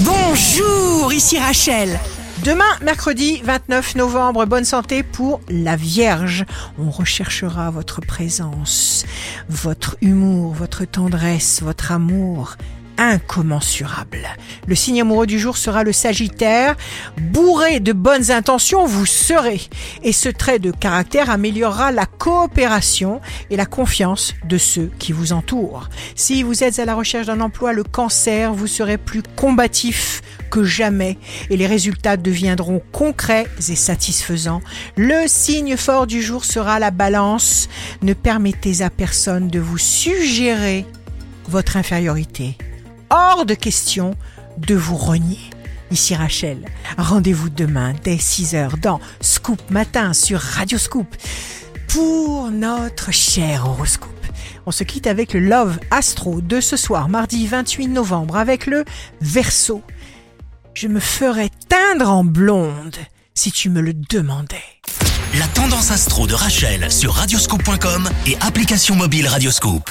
Bonjour, ici Rachel. Demain, mercredi 29 novembre, bonne santé pour la Vierge. On recherchera votre présence, votre humour, votre tendresse, votre amour incommensurable. Le signe amoureux du jour sera le Sagittaire. Bourré de bonnes intentions, vous serez. Et ce trait de caractère améliorera la coopération et la confiance de ceux qui vous entourent. Si vous êtes à la recherche d'un emploi, le cancer, vous serez plus combatif que jamais et les résultats deviendront concrets et satisfaisants. Le signe fort du jour sera la balance. Ne permettez à personne de vous suggérer votre infériorité hors de question de vous renier. Ici Rachel, rendez-vous demain dès 6h dans Scoop Matin sur Radio Scoop pour notre cher horoscope. On se quitte avec le Love Astro de ce soir, mardi 28 novembre, avec le Verseau. Je me ferais teindre en blonde si tu me le demandais. La tendance astro de Rachel sur radioscope.com et application mobile Radioscope.